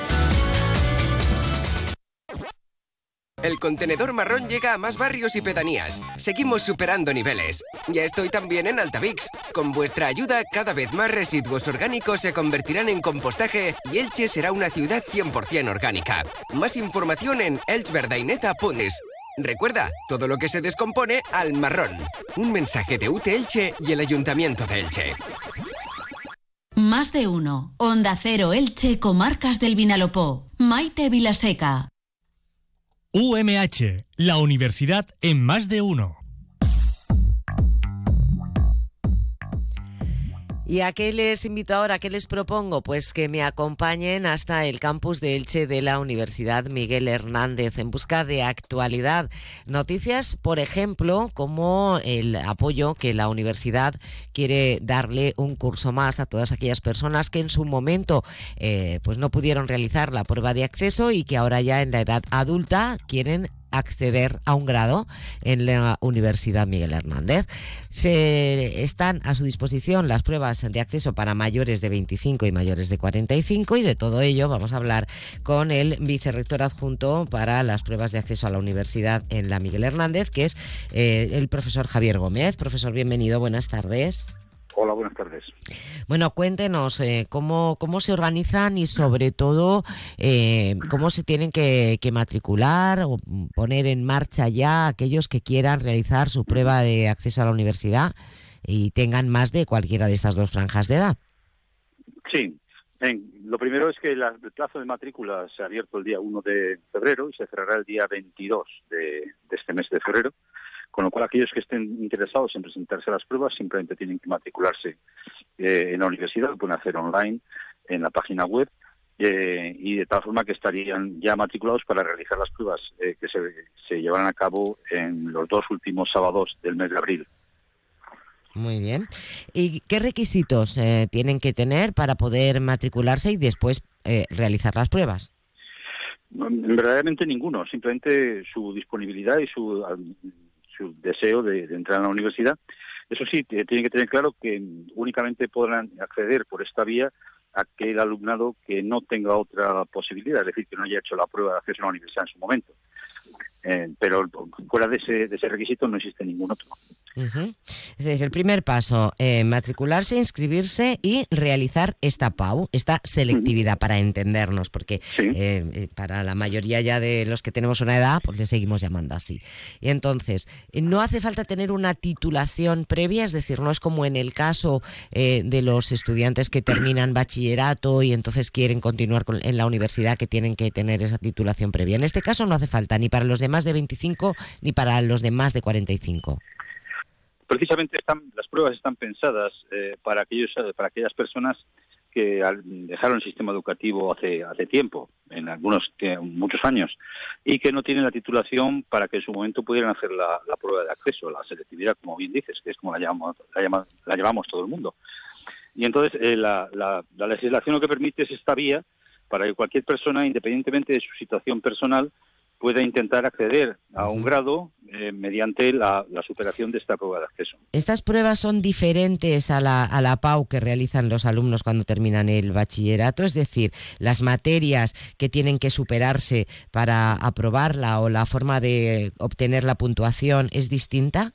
El contenedor marrón llega a más barrios y pedanías. Seguimos superando niveles. Ya estoy también en Altavix. Con vuestra ayuda, cada vez más residuos orgánicos se convertirán en compostaje y Elche será una ciudad 100% orgánica. Más información en elchverdaineta.es. Recuerda, todo lo que se descompone al marrón. Un mensaje de UT Elche y el Ayuntamiento de Elche.
Más de uno. Onda Cero Elche, Comarcas del Vinalopó. Maite Vilaseca.
UMH, la universidad en más de uno.
¿Y a qué les invito ahora? ¿A qué les propongo? Pues que me acompañen hasta el campus de Elche de la Universidad Miguel Hernández en busca de actualidad. Noticias, por ejemplo, como el apoyo que la universidad quiere darle un curso más a todas aquellas personas que en su momento eh, pues no pudieron realizar la prueba de acceso y que ahora ya en la edad adulta quieren acceder a un grado en la Universidad Miguel Hernández. Se están a su disposición las pruebas de acceso para mayores de 25 y mayores de 45 y de todo ello vamos a hablar con el vicerrector adjunto para las pruebas de acceso a la universidad en la Miguel Hernández, que es eh, el profesor Javier Gómez. Profesor, bienvenido, buenas tardes.
Hola, buenas tardes.
Bueno, cuéntenos eh, cómo, cómo se organizan y sobre todo eh, cómo se tienen que, matricular o poner en marcha ya aquellos que quieran realizar su prueba de acceso a la universidad y tengan más de cualquiera de estas dos franjas de edad.
Sí, lo primero es que el plazo de matrícula se ha abierto el día 1 de febrero y se cerrará el día 22 de este mes de febrero con lo cual aquellos que estén interesados en presentarse a las pruebas simplemente tienen que matricularse eh, en la universidad, lo pueden hacer online en la página web eh, y de tal forma que estarían ya matriculados para realizar las pruebas eh, que se, se llevarán a cabo en los dos últimos sábados del mes de abril.
Muy bien. ¿Y qué requisitos tienen que tener para poder matricularse y después realizar las pruebas?
Verdaderamente ninguno, simplemente su disponibilidad y su su deseo de, entrar a la universidad. Eso sí, tiene que tener claro que únicamente podrán acceder por esta vía aquel alumnado que no tenga otra posibilidad, es decir, que no haya hecho la prueba de acceso a la universidad en su momento. Eh, pero fuera de ese, de ese requisito no existe ningún otro.
Es decir, el primer paso, eh, matricularse, inscribirse y realizar esta PAU, esta selectividad para entendernos, porque eh, eh, para la mayoría ya de los que tenemos una edad, pues le seguimos llamando así. Y entonces, no hace falta tener una titulación previa, es decir, no es como en el caso de los estudiantes que terminan bachillerato y entonces quieren continuar en la universidad que tienen que tener esa titulación previa. En este caso no hace falta ni para los de más de 25 ni para los de más de 45
precisamente están, las pruebas están pensadas eh, para aquellos para aquellas personas que dejaron el sistema educativo hace hace tiempo, en algunos muchos años, y que no tienen la titulación para que en su momento pudieran hacer la, prueba de acceso, la selectividad, como bien dices, que es como la llamamos, la, la llevamos todo el mundo. Y entonces eh, la, la, la legislación lo que permite es esta vía para que cualquier persona, independientemente de su situación personal, pueda intentar acceder a un grado eh, mediante la, superación de esta prueba de acceso.
¿Estas pruebas son diferentes a la, a la PAU que realizan los alumnos cuando terminan el bachillerato? Es decir, las materias que tienen que superarse para aprobarla o la forma de obtener la puntuación es distinta?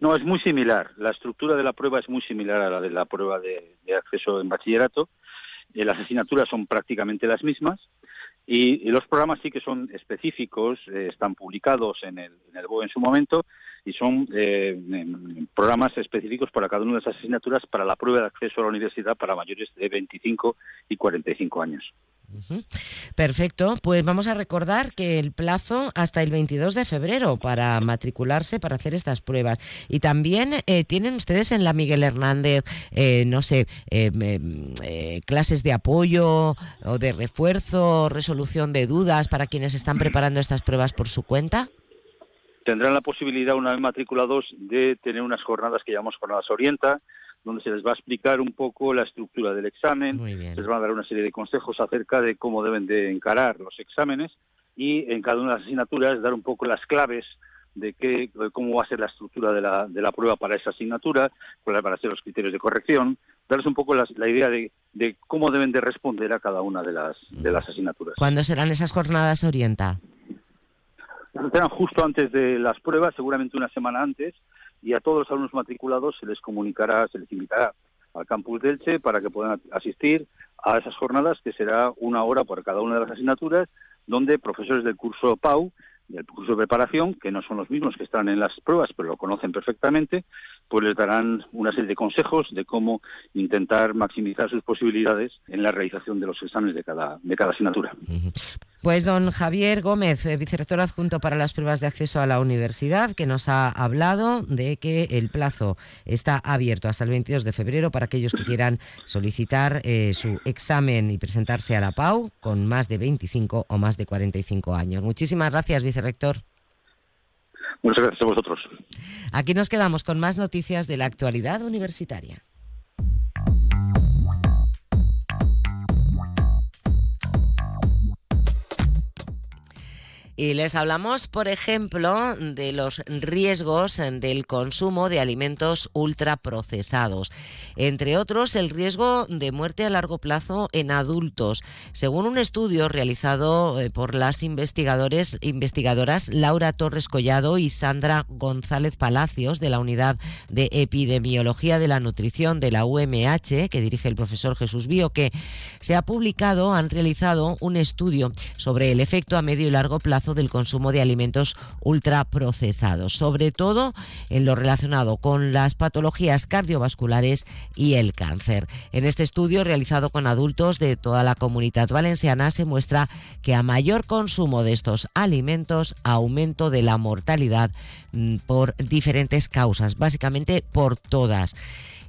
No, es muy similar. La estructura de la prueba es muy similar a la de la prueba de, acceso en bachillerato. Eh, las asignaturas son prácticamente las mismas y, los programas sí que son específicos, eh, están publicados en el, en el BOE en su momento y son eh, programas específicos para cada una de esas asignaturas para la prueba de acceso a la universidad para mayores de 25 y 45 años.
Perfecto, pues vamos a recordar que el plazo hasta el 22 de febrero para matricularse, para hacer estas pruebas. Y también eh, tienen ustedes en la Miguel Hernández, eh, no sé, eh, clases de apoyo o de refuerzo, resolución de dudas para quienes están preparando estas pruebas por su cuenta.
Tendrán la posibilidad, una vez matriculados, de tener unas jornadas que llamamos jornadas orienta, donde se les va a explicar un poco la estructura del examen, les van a dar una serie de consejos acerca de cómo deben de encarar los exámenes y en cada una de las asignaturas dar un poco las claves de qué, cómo va a ser la estructura de la, de la prueba para esa asignatura, cuáles van a ser los criterios de corrección, darles un poco la idea de, de, cómo deben de responder a cada una de las, de las asignaturas.
¿Cuándo serán esas jornadas Orienta?
Serán justo antes de las pruebas, seguramente una semana antes, y a todos los alumnos matriculados se les comunicará, se les invitará al campus de Elche para que puedan asistir a esas jornadas que será una hora por cada una de las asignaturas donde profesores del curso PAU del curso de preparación, que no son los mismos que están en las pruebas, pero lo conocen perfectamente, pues les darán una serie de consejos de cómo intentar maximizar sus posibilidades en la realización de los exámenes de cada, de cada asignatura.
Pues don Javier Gómez, eh, vicerrector adjunto para las pruebas de acceso a la universidad, que nos ha hablado de que el plazo está abierto hasta el 22 de febrero para aquellos que quieran solicitar eh, su examen y presentarse a la PAU con más de 25 o más de 45 años. Muchísimas gracias, vicerrector.
Muchas gracias a vosotros.
Aquí nos quedamos con más noticias de la actualidad universitaria. Y les hablamos, por ejemplo, de los riesgos del consumo de alimentos ultraprocesados. Entre otros, el riesgo de muerte a largo plazo en adultos. Según un estudio realizado eh, por las investigadores, investigadoras Laura Torres Collado y Sandra González Palacios de la Unidad de Epidemiología de la Nutrición de la UMH, que dirige el profesor Jesús Bío, que se ha publicado, han realizado un estudio sobre el efecto a medio y largo plazo del consumo de alimentos ultraprocesados, sobre todo en lo relacionado con las patologías cardiovasculares y el cáncer. En este estudio realizado con adultos de toda la comunidad valenciana se muestra que a mayor consumo de estos alimentos, aumento de la mortalidad mm, por diferentes causas, básicamente por todas.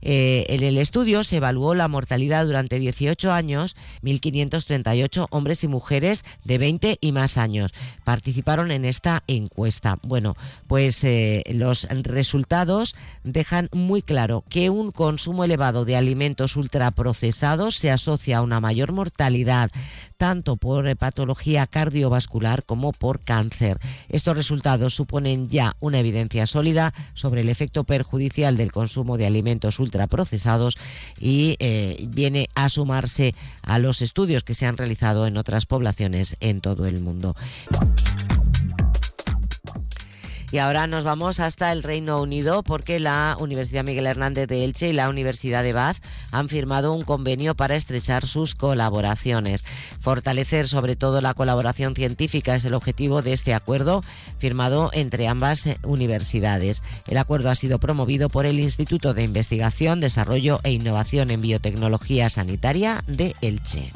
Eh, en el estudio se evaluó la mortalidad durante 18 años, 1.538 hombres y mujeres de 20 y más años participaron en esta encuesta. Bueno, pues eh, los resultados dejan muy claro que un consumo elevado de alimentos ultraprocesados se asocia a una mayor mortalidad tanto por eh, patología cardiovascular como por cáncer. Estos resultados suponen ya una evidencia sólida sobre el efecto perjudicial del consumo de alimentos ultraprocesados procesados y eh, viene a sumarse a los estudios que se han realizado en otras poblaciones en todo el mundo. Y ahora nos vamos hasta el Reino Unido porque la Universidad Miguel Hernández de Elche y la Universidad de Bath han firmado un convenio para estrechar sus colaboraciones. Fortalecer sobre todo la colaboración científica es el objetivo de este acuerdo firmado entre ambas universidades. El acuerdo ha sido promovido por el Instituto de Investigación, Desarrollo e Innovación en Biotecnología Sanitaria de Elche.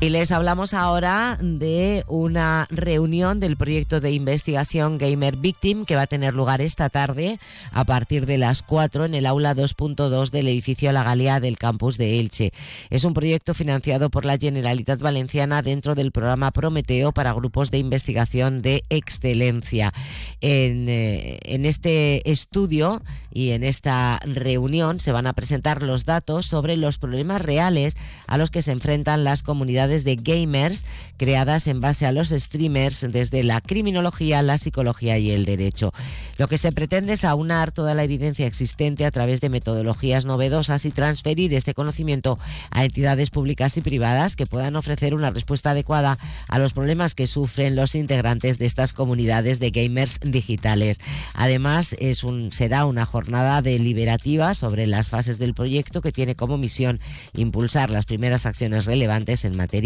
Y les hablamos ahora de una reunión del proyecto de investigación Gamer Victim que va a tener lugar esta tarde a partir de las 4 en el aula 2.2 del edificio La Galea del campus de Elche. Es un proyecto financiado por la Generalitat Valenciana dentro del programa Prometeo para grupos de investigación de excelencia. En, eh, en este estudio y en esta reunión se van a presentar los datos sobre los problemas reales a los que se enfrentan las comunidades de gamers creadas en base a los streamers desde la criminología, la psicología y el derecho. Lo que se pretende es aunar toda la evidencia existente a través de metodologías novedosas y transferir este conocimiento a entidades públicas y privadas que puedan ofrecer una respuesta adecuada a los problemas que sufren los integrantes de estas comunidades de gamers digitales. Además, es un, será una jornada deliberativa sobre las fases del proyecto que tiene como misión impulsar las primeras acciones relevantes en materia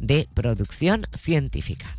de producción científica.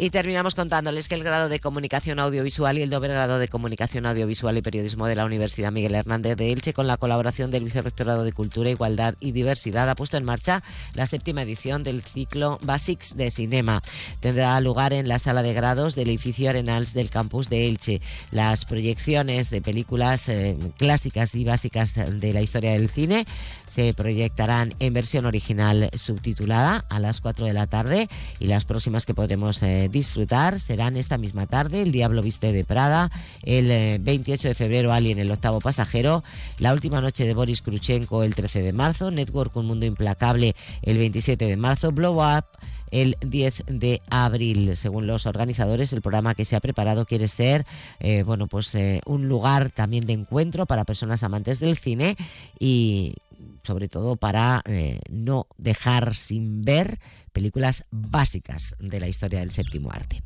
Y terminamos contándoles que el grado de comunicación audiovisual y el doble grado de comunicación audiovisual y periodismo de la Universidad Miguel Hernández de Elche, con la colaboración del Vicerrectorado de Cultura, Igualdad y Diversidad, ha puesto en marcha la séptima edición del ciclo Basics de Cinema. Tendrá lugar en la sala de grados del edificio Arenals del campus de Elche. Las proyecciones de películas eh, clásicas y básicas de la historia del cine se proyectarán en versión original subtitulada a las 4 de la tarde y las próximas que podremos eh, disfrutar serán esta misma tarde El Diablo Viste de Prada, el 28 eh, de febrero Alien el octavo pasajero, La última noche de Boris Krushenko el 13 de marzo, Network Un Mundo Implacable el 27 de marzo, Blow Up el 10 de abril. Según los organizadores, el programa que se ha preparado quiere ser eh, bueno, pues, un lugar también de encuentro para personas amantes del cine y sobre todo para eh, no dejar sin ver películas básicas de la historia del séptimo arte.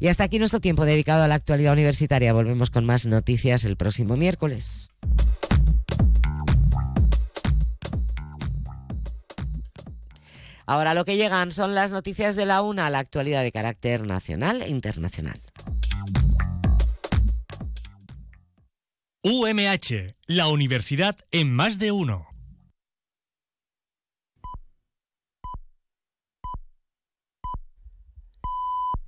Y hasta aquí nuestro tiempo dedicado a la actualidad universitaria. Volvemos con más noticias el próximo miércoles. Ahora lo que llegan son las noticias de la una, la actualidad de carácter nacional e internacional.
UMH, la universidad en más de uno.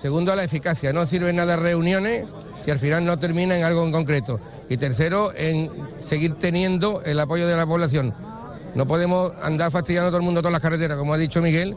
Segundo, la eficacia. No sirven nada reuniones si al final no termina en algo en concreto. Y tercero, en seguir teniendo el apoyo de la población. No podemos andar fastidiando a todo el mundo todas las carreteras, como ha dicho Miguel.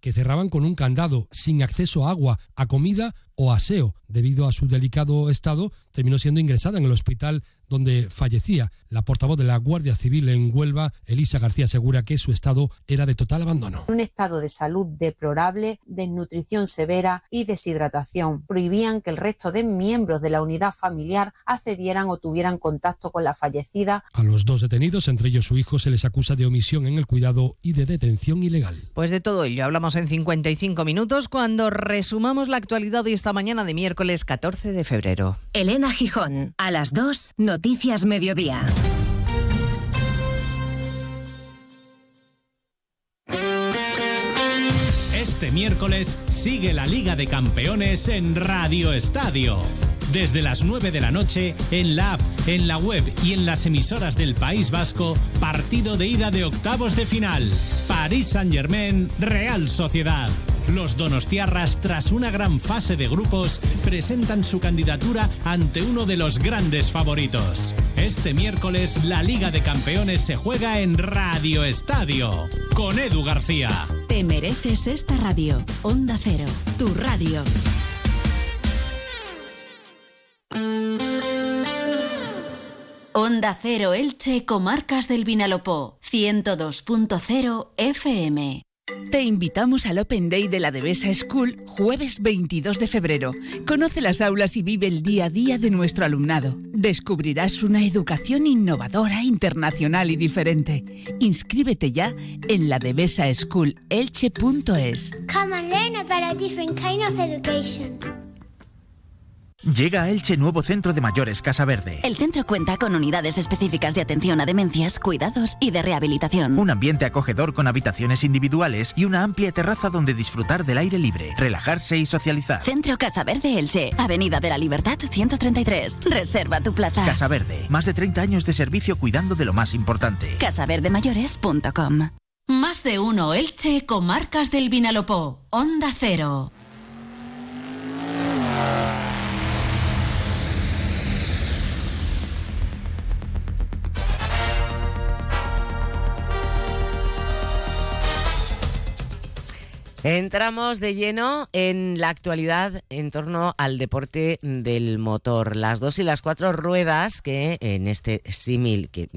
que cerraban con un candado, sin acceso a agua, a comida o aseo. Debido a su delicado estado, terminó siendo ingresada en el hospital donde fallecía. La portavoz de la Guardia Civil en Huelva, Elisa García, asegura que su estado era de total abandono.
Un estado de salud deplorable, desnutrición severa y deshidratación. Prohibían que el resto de miembros de la unidad familiar accedieran o tuvieran contacto con la fallecida.
A los dos detenidos, entre ellos su hijo, se les acusa de omisión en el cuidado y de detención ilegal.
Pues de todo ello hablamos en 55 minutos cuando resumamos la actualidad de esta mañana de miércoles 14 de febrero.
Elena Gijón, a las 2, Noticias Mediodía.
Este miércoles sigue la Liga de Campeones en Radio Estadio. Desde las 9 de la noche, en la app, en la web y en las emisoras del País Vasco, partido de ida de octavos de final. París Saint-Germain, Real Sociedad. Los donostiarras, tras una gran fase de grupos, presentan su candidatura ante uno de los grandes favoritos. Este miércoles, la Liga de Campeones se juega en Radio Estadio, con Edu García.
Te mereces esta radio. Onda Cero, tu radio. Onda Cero Elche, Comarcas del Vinalopó, 102.0 FM.
Te invitamos al Open Day de la Devesa School jueves 22 de febrero. Conoce las aulas y vive el día a día de nuestro alumnado. Descubrirás una educación innovadora, internacional y diferente. Inscríbete ya en la Devesa School elche.es.
Come and learn about a different kind of education.
Llega a Elche nuevo centro de mayores Casa Verde.
El centro cuenta con unidades específicas de atención a demencias, cuidados y de rehabilitación.
Un ambiente acogedor con habitaciones individuales y una amplia terraza donde disfrutar del aire libre, relajarse y socializar.
Centro Casa Verde Elche, Avenida de la Libertad 133. Reserva tu plaza.
Casa Verde, más de 30 años de servicio cuidando de lo más importante.
Casaverdemayores.com.
Más de uno Elche, Comarcas del Vinalopó. Onda Cero.
Entramos de lleno en la actualidad en torno al deporte del motor. Las dos y las cuatro ruedas que en este símil, que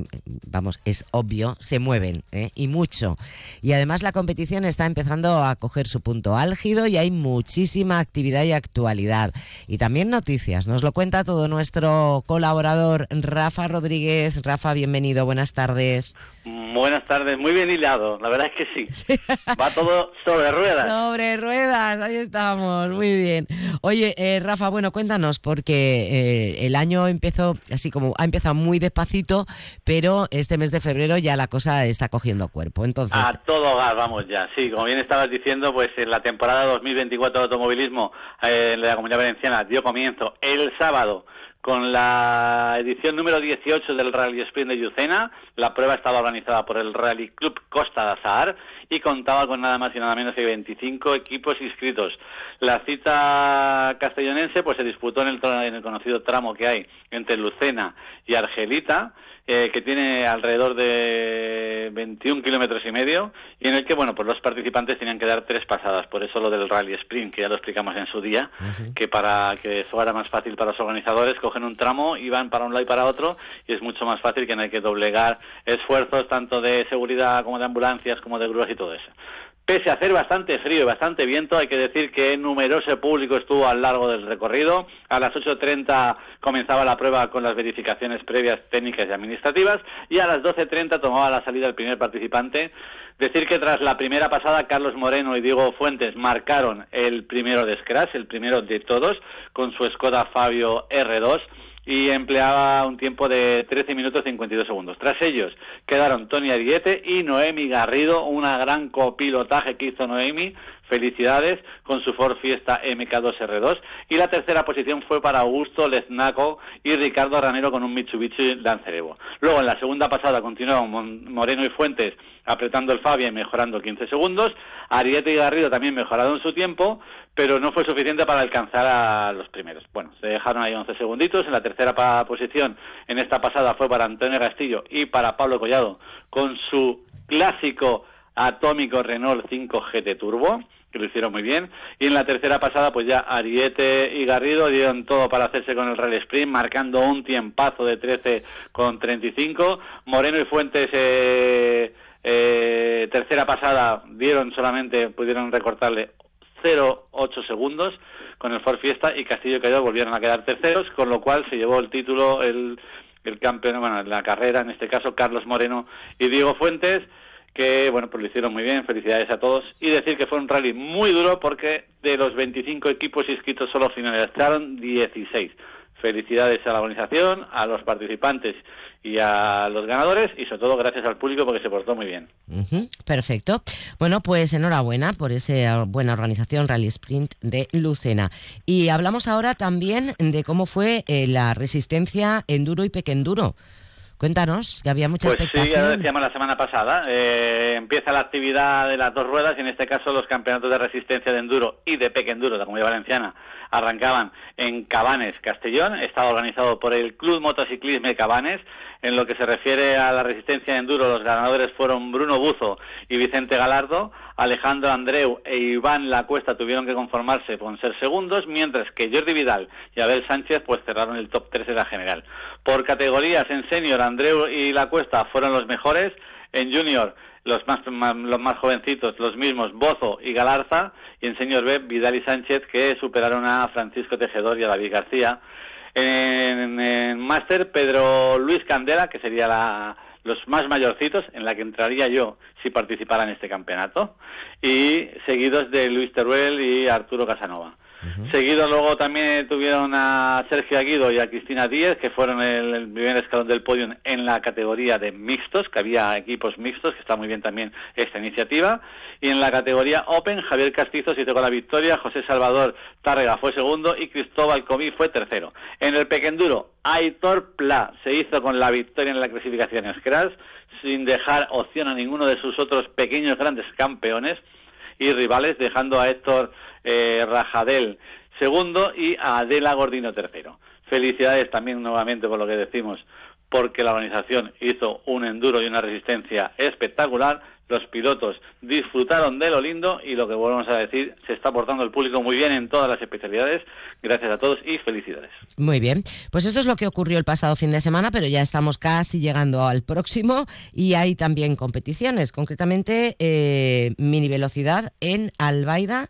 vamos, es obvio, se mueven ¿eh? y mucho. Y además la competición está empezando a coger su punto álgido y hay muchísima actividad y actualidad. Y también noticias. Nos lo cuenta todo nuestro colaborador Rafa Rodríguez. Rafa, bienvenido. Buenas tardes.
Buenas tardes, muy bien hilado, la verdad es que sí. Va todo sobre ruedas.
Sobre ruedas, ahí estamos, muy bien. Oye, eh, Rafa, bueno, cuéntanos, porque eh, el año empezó así como, ha empezado muy despacito, pero este mes de febrero ya la cosa está cogiendo cuerpo. Entonces,
A todo gas, vamos ya. Sí, como bien estabas diciendo, pues en la temporada 2024 de automovilismo eh, en la Comunidad Valenciana dio comienzo el sábado con la edición número 18 del Rally Sprint de Yucena. La prueba estaba organizada por el Rally Club Costa de Azahar y contaba con nada más y nada menos que 25 equipos inscritos. La cita castellonense pues se disputó en el, en el conocido tramo que hay entre Lucena y Argelita, eh, que tiene alrededor de 21 kilómetros y medio y en el que bueno pues los participantes tenían que dar tres pasadas. Por eso lo del Rally Sprint, que ya lo explicamos en su día, que para que fuera más fácil para los organizadores cogen un tramo y van para un lado y para otro y es mucho más fácil que no hay que doblegar esfuerzos tanto de seguridad como de ambulancias como de grúas y todo eso. Pese a hacer bastante frío y bastante viento, hay que decir que numeroso público estuvo a lo largo del recorrido. A las 8.30 comenzaba la prueba con las verificaciones previas técnicas y administrativas y a las 12.30 tomaba la salida el primer participante. Decir que tras la primera pasada, Carlos Moreno y Diego Fuentes marcaron el primero de Scratch, el primero de todos, con su Skoda Fabio R2 y empleaba un tiempo de 13 minutos 52 segundos. Tras ellos quedaron Tony Ariete y Noemi Garrido, una gran copilotaje que hizo Noemi, Felicidades con su Ford Fiesta MK2R2. Y la tercera posición fue para Augusto Leznaco y Ricardo Ranero con un Mitsubishi Lancer Evo. Luego en la segunda pasada continuaron Moreno y Fuentes apretando el Fabia y mejorando 15 segundos. Ariete y Garrido también mejorado en su tiempo, pero no fue suficiente para alcanzar a los primeros. Bueno, se dejaron ahí 11 segunditos. En la tercera posición en esta pasada fue para Antonio Castillo y para Pablo Collado con su clásico atómico Renault 5 GT Turbo que lo hicieron muy bien. Y en la tercera pasada, pues ya Ariete y Garrido dieron todo para hacerse con el Rally Sprint, marcando un tiempazo de 13 con 35. Moreno y Fuentes, eh, eh, tercera pasada, dieron solamente, pudieron recortarle 0,8 segundos con el Ford Fiesta y Castillo y Callao volvieron a quedar terceros, con lo cual se llevó el título el, el campeón, bueno, la carrera, en este caso Carlos Moreno y Diego Fuentes que bueno, pues lo hicieron muy bien, felicidades a todos y decir que fue un rally muy duro porque de los 25 equipos inscritos solo finalizaron 16. Felicidades a la organización, a los participantes y a los ganadores y sobre todo gracias al público porque se portó muy bien.
perfecto. Bueno, pues enhorabuena por esa buena organización Rally Sprint de Lucena. Y hablamos ahora también de cómo fue eh, la resistencia enduro y pequenduro. Cuéntanos, que había mucha
pues sí, ya lo decíamos la semana pasada. Eh, empieza la actividad de las dos ruedas y en este caso los campeonatos de resistencia de enduro y de pequenduro de la Comunidad Valenciana arrancaban en Cabanes, Castellón. Estaba organizado por el Club Motociclismo de Cabanes. En lo que se refiere a la resistencia de enduro, los ganadores fueron Bruno Buzo y Vicente Galardo. Alejandro Andreu e Iván Lacuesta tuvieron que conformarse con ser segundos, mientras que Jordi Vidal y Abel Sánchez pues cerraron el top 3 de la general. Por categorías en senior, Andreu y Lacuesta fueron los mejores. En junior, los más, los más jovencitos, los mismos, Bozo y Galarza, y en señor B, Vidal y Sánchez, que superaron a Francisco Tejedor y a David García. En, en máster, Pedro Luis Candela, que sería la, los más mayorcitos, en la que entraría yo si participara en este campeonato, y seguidos de Luis Teruel y Arturo Casanova. Seguido luego también tuvieron a Sergio Aguido y a Cristina Díez, que fueron el, primer escalón del podio en la categoría de mixtos, que había equipos mixtos, que está muy bien también esta iniciativa. Y en la categoría Open, Javier Castizo se con la victoria, José Salvador Tárrega fue segundo y Cristóbal Comí fue tercero. En el pequenduro, Aitor Pla se hizo con la victoria en la clasificación Scratch, sin dejar opción a ninguno de sus otros pequeños grandes campeones y rivales, dejando a Héctor eh, Rajadel segundo y a Adela Gordino tercero. Felicidades también nuevamente por lo que decimos, porque la organización hizo un enduro y una resistencia espectacular. Los pilotos disfrutaron de lo lindo y lo que volvemos a decir, se está portando el público muy bien en todas las especialidades. Gracias a todos y felicidades.
Muy bien, pues esto es lo que ocurrió el pasado fin de semana, pero ya estamos casi llegando al próximo y hay también competiciones, concretamente eh, mini velocidad en Albaida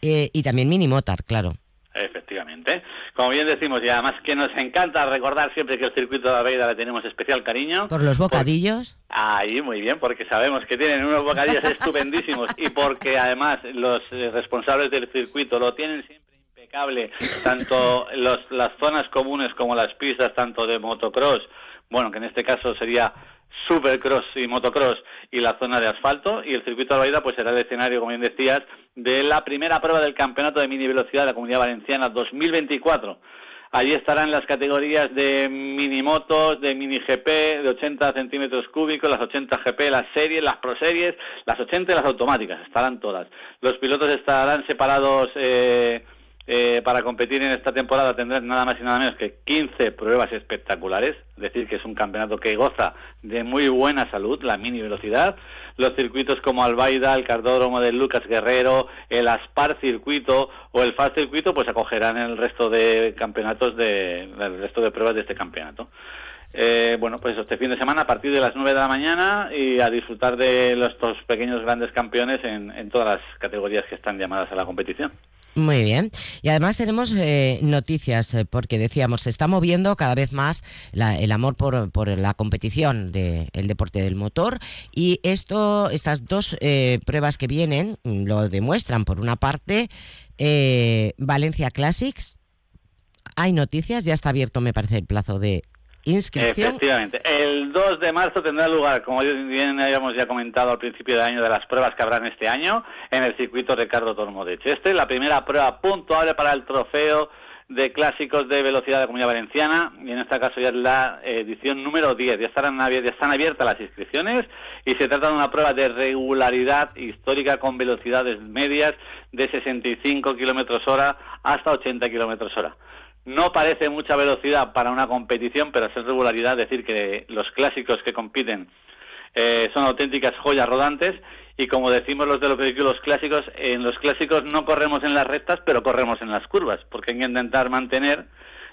eh, y también mini motar, claro.
Efectivamente. Como bien decimos, y además que nos encanta recordar siempre que el circuito de Albaida le tenemos especial cariño.
Por los bocadillos.
Ahí, muy bien, porque sabemos que tienen unos bocadillos estupendísimos y porque además los eh, responsables del circuito lo tienen siempre impecable, tanto los, las zonas comunes como las pistas, tanto de motocross, bueno, que en este caso sería supercross y motocross y la zona de asfalto y el circuito de Albaida pues será el escenario, como bien decías, de la primera prueba del campeonato de mini velocidad de la Comunidad Valenciana 2024. Allí estarán las categorías de mini motos, de mini GP, de 80 centímetros cúbicos, las 80 GP, las series, las pro series, las 80 y las automáticas, estarán todas. Los pilotos estarán separados eh, eh, para competir en esta temporada tendrán nada más y nada menos que 15 pruebas espectaculares, es decir, que es un campeonato que goza de muy buena salud, la mini velocidad. Los circuitos como Albaida, el Cardódromo de Lucas Guerrero, el Aspar circuito o el Fast circuito, pues acogerán el resto de campeonatos, de, el resto de pruebas de este campeonato. Eh, bueno, pues este fin de semana a partir de las 9 de la mañana y a disfrutar de estos pequeños grandes campeones en, en todas las categorías que están llamadas a la competición.
Muy bien. Y además tenemos eh, noticias, eh, porque decíamos, se está moviendo cada vez más el amor por, la competición del deporte del motor. Y esto, estas dos eh, pruebas que vienen lo demuestran. Por una parte, Valencia Classics. Hay noticias, ya está abierto, me parece, el plazo de
Efectivamente. El 2 de marzo tendrá lugar, como bien habíamos ya comentado al principio del año, de las pruebas que habrán este año en el circuito Ricardo Tormo de Cheste. La primera prueba puntuable para el trofeo de clásicos de velocidad de la Comunidad Valenciana y en este caso ya es la edición número 10. Ya, estarán, ya están abiertas las inscripciones y se trata de una prueba de regularidad histórica con velocidades medias de 65 kilómetros hora hasta 80 kilómetros hora. No parece mucha velocidad para una competición, pero es regularidad decir que los clásicos que compiten eh, son auténticas joyas rodantes y como decimos los de los vehículos clásicos, en los clásicos no corremos en las rectas, pero corremos en las curvas, porque hay que intentar mantener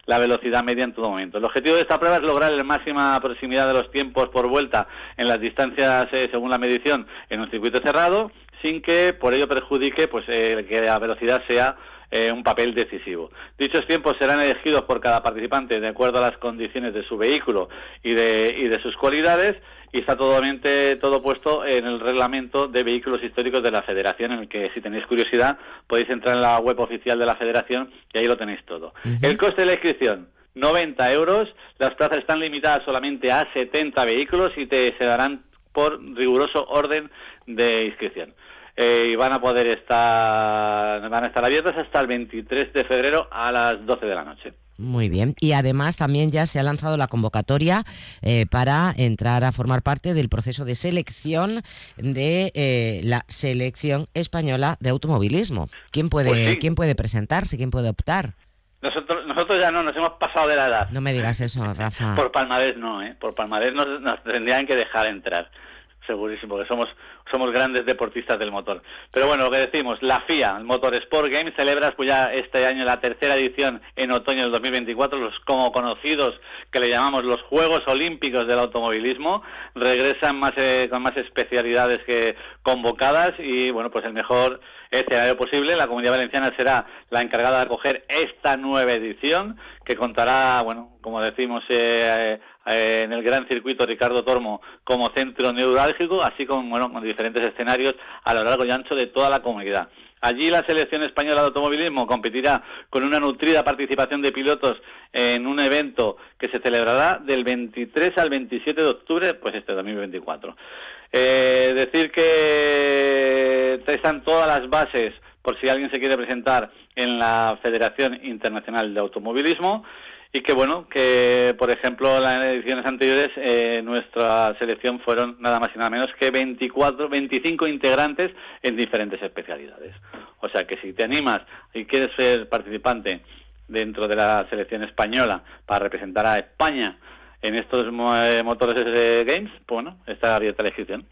la velocidad media en todo momento. El objetivo de esta prueba es lograr la máxima proximidad de los tiempos por vuelta en las distancias eh, según la medición en un circuito cerrado, sin que por ello perjudique pues eh, que la velocidad sea eh, un papel decisivo. Dichos tiempos serán elegidos por cada participante de acuerdo a las condiciones de su vehículo y de, y de sus cualidades y está totalmente todo puesto en el reglamento de vehículos históricos de la Federación, en el que si tenéis curiosidad podéis entrar en la web oficial de la Federación y ahí lo tenéis todo. El coste de la inscripción 90 euros, las plazas están limitadas solamente a 70 vehículos y te se darán por riguroso orden de inscripción. Eh, y van a poder estar, van a estar abiertas hasta el 23 de febrero a las 12 de la noche.
Muy bien. Y además también ya se ha lanzado la convocatoria eh, para entrar a formar parte del proceso de selección de eh, la selección española de automovilismo. ¿Quién puede,
Pues
¿quién puede presentarse? ¿Quién puede optar?
Nosotros, nosotros ya no, nos hemos pasado de la edad.
No me digas eso, Rafa.
Por palmarés no, ¿eh? Por palmarés nos, nos tendrían que dejar entrar. Segurísimo, porque somos, somos grandes deportistas del motor. Pero bueno, lo que decimos, la FIA, el Motor Sport Games, celebra pues ya este año la tercera edición en otoño del 2024, los como conocidos que le llamamos los Juegos Olímpicos del Automovilismo, regresan más eh, con más especialidades que convocadas y bueno, pues el mejor escenario posible. La Comunidad Valenciana será la encargada de acoger esta nueva edición que contará, bueno, como decimos, eh, eh, en el gran circuito Ricardo Tormo como centro neurálgico, así como bueno, con diferentes escenarios a lo largo y ancho de toda la comunidad. Allí la selección española de automovilismo competirá con una nutrida participación de pilotos en un evento que se celebrará del 23 al 27 de octubre, pues este 2024. Eh, decir que están todas las bases por si alguien se quiere presentar en la Federación Internacional de Automovilismo y que bueno, que por ejemplo en las ediciones anteriores eh, nuestra selección fueron nada más y nada menos que 24, 25 integrantes en diferentes especialidades. O sea que si te animas y quieres ser participante dentro de la selección española para representar a España en estos eh, motores de games, pues bueno, está abierta la inscripción.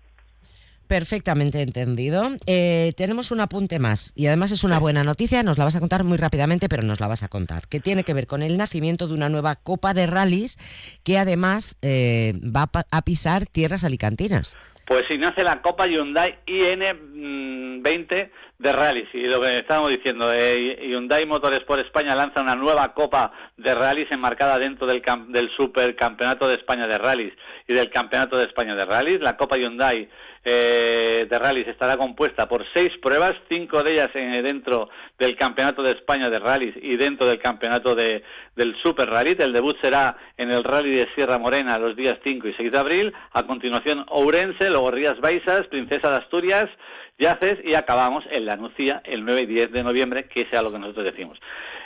Perfectamente entendido. Eh, tenemos un apunte más y además es una buena noticia, nos la vas a contar muy rápidamente, pero nos la vas a contar, que tiene que ver con el nacimiento de una nueva Copa de Rallys que además eh, va a pisar tierras alicantinas.
Pues si nace la Copa Hyundai IN20 de rallies. Y lo que estábamos diciendo, eh, Hyundai Motorsport España lanza una nueva Copa de rallies enmarcada dentro del, del Supercampeonato de España de rallies y del Campeonato de España de rallies. La Copa Hyundai eh, de rallies estará compuesta por seis pruebas, cinco de ellas eh, dentro del Campeonato de España de rallies y dentro del Campeonato de, del Super Rally. El debut será en el Rally de Sierra Morena los días 5 y 6 de abril. A continuación, Ourense, luego Rías Baixas, Princesa de Asturias, Yaces y acabamos en La Nucía el 9 y 10 de noviembre, que sea lo que nosotros decimos.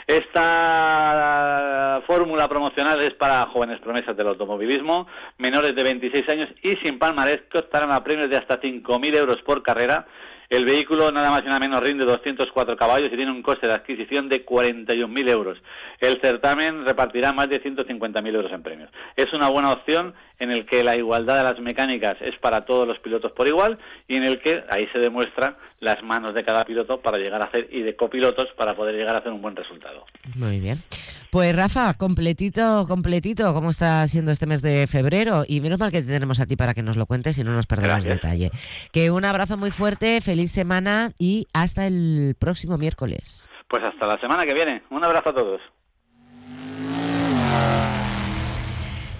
Esta fórmula promocional es para jóvenes promesas del automovilismo, menores de 26 años y sin palmarés que optarán a premios de hasta 5.000 euros por carrera. El vehículo nada más y nada menos rinde 204 caballos y tiene un coste de adquisición de 41.000 euros. El certamen repartirá más de 150.000 euros en premios. Es una buena opción en el que la igualdad de las mecánicas es para todos los pilotos por igual y en el que ahí se demuestran las manos de cada piloto para llegar a hacer y de copilotos para poder llegar a hacer un buen resultado.
Muy bien. Pues Rafa, completito, completito, ¿cómo está siendo este mes de febrero? Y menos mal que te tenemos a ti para que nos lo cuentes y no nos perdemos
Gracias.
detalle. Que un abrazo muy fuerte, feliz semana y hasta el próximo miércoles.
Pues hasta la semana que viene. Un abrazo a todos.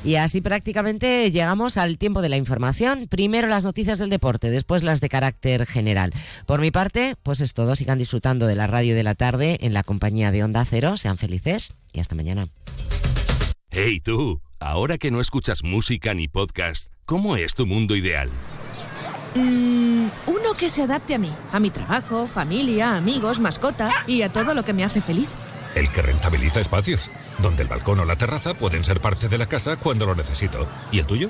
Y así prácticamente llegamos al tiempo de la información. Primero las noticias del deporte, después las de carácter general. Por mi parte, pues es todo. Sigan disfrutando de la radio de la tarde en la compañía de Onda Cero. Sean felices y hasta mañana.
Hey tú, ahora que no escuchas música ni podcast, ¿cómo es tu mundo ideal?
Mm, uno que se adapte a mí, a mi trabajo, familia, amigos, mascota y a todo lo que me hace feliz.
El que rentabiliza espacios, donde el balcón o la terraza pueden ser parte de la casa cuando lo necesito. ¿Y el tuyo?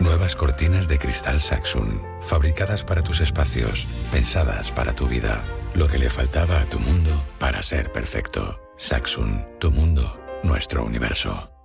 Nuevas cortinas de cristal Saxon, fabricadas para tus espacios, pensadas para tu vida. Lo que le faltaba a tu mundo para ser perfecto. Saxon, tu mundo, nuestro universo.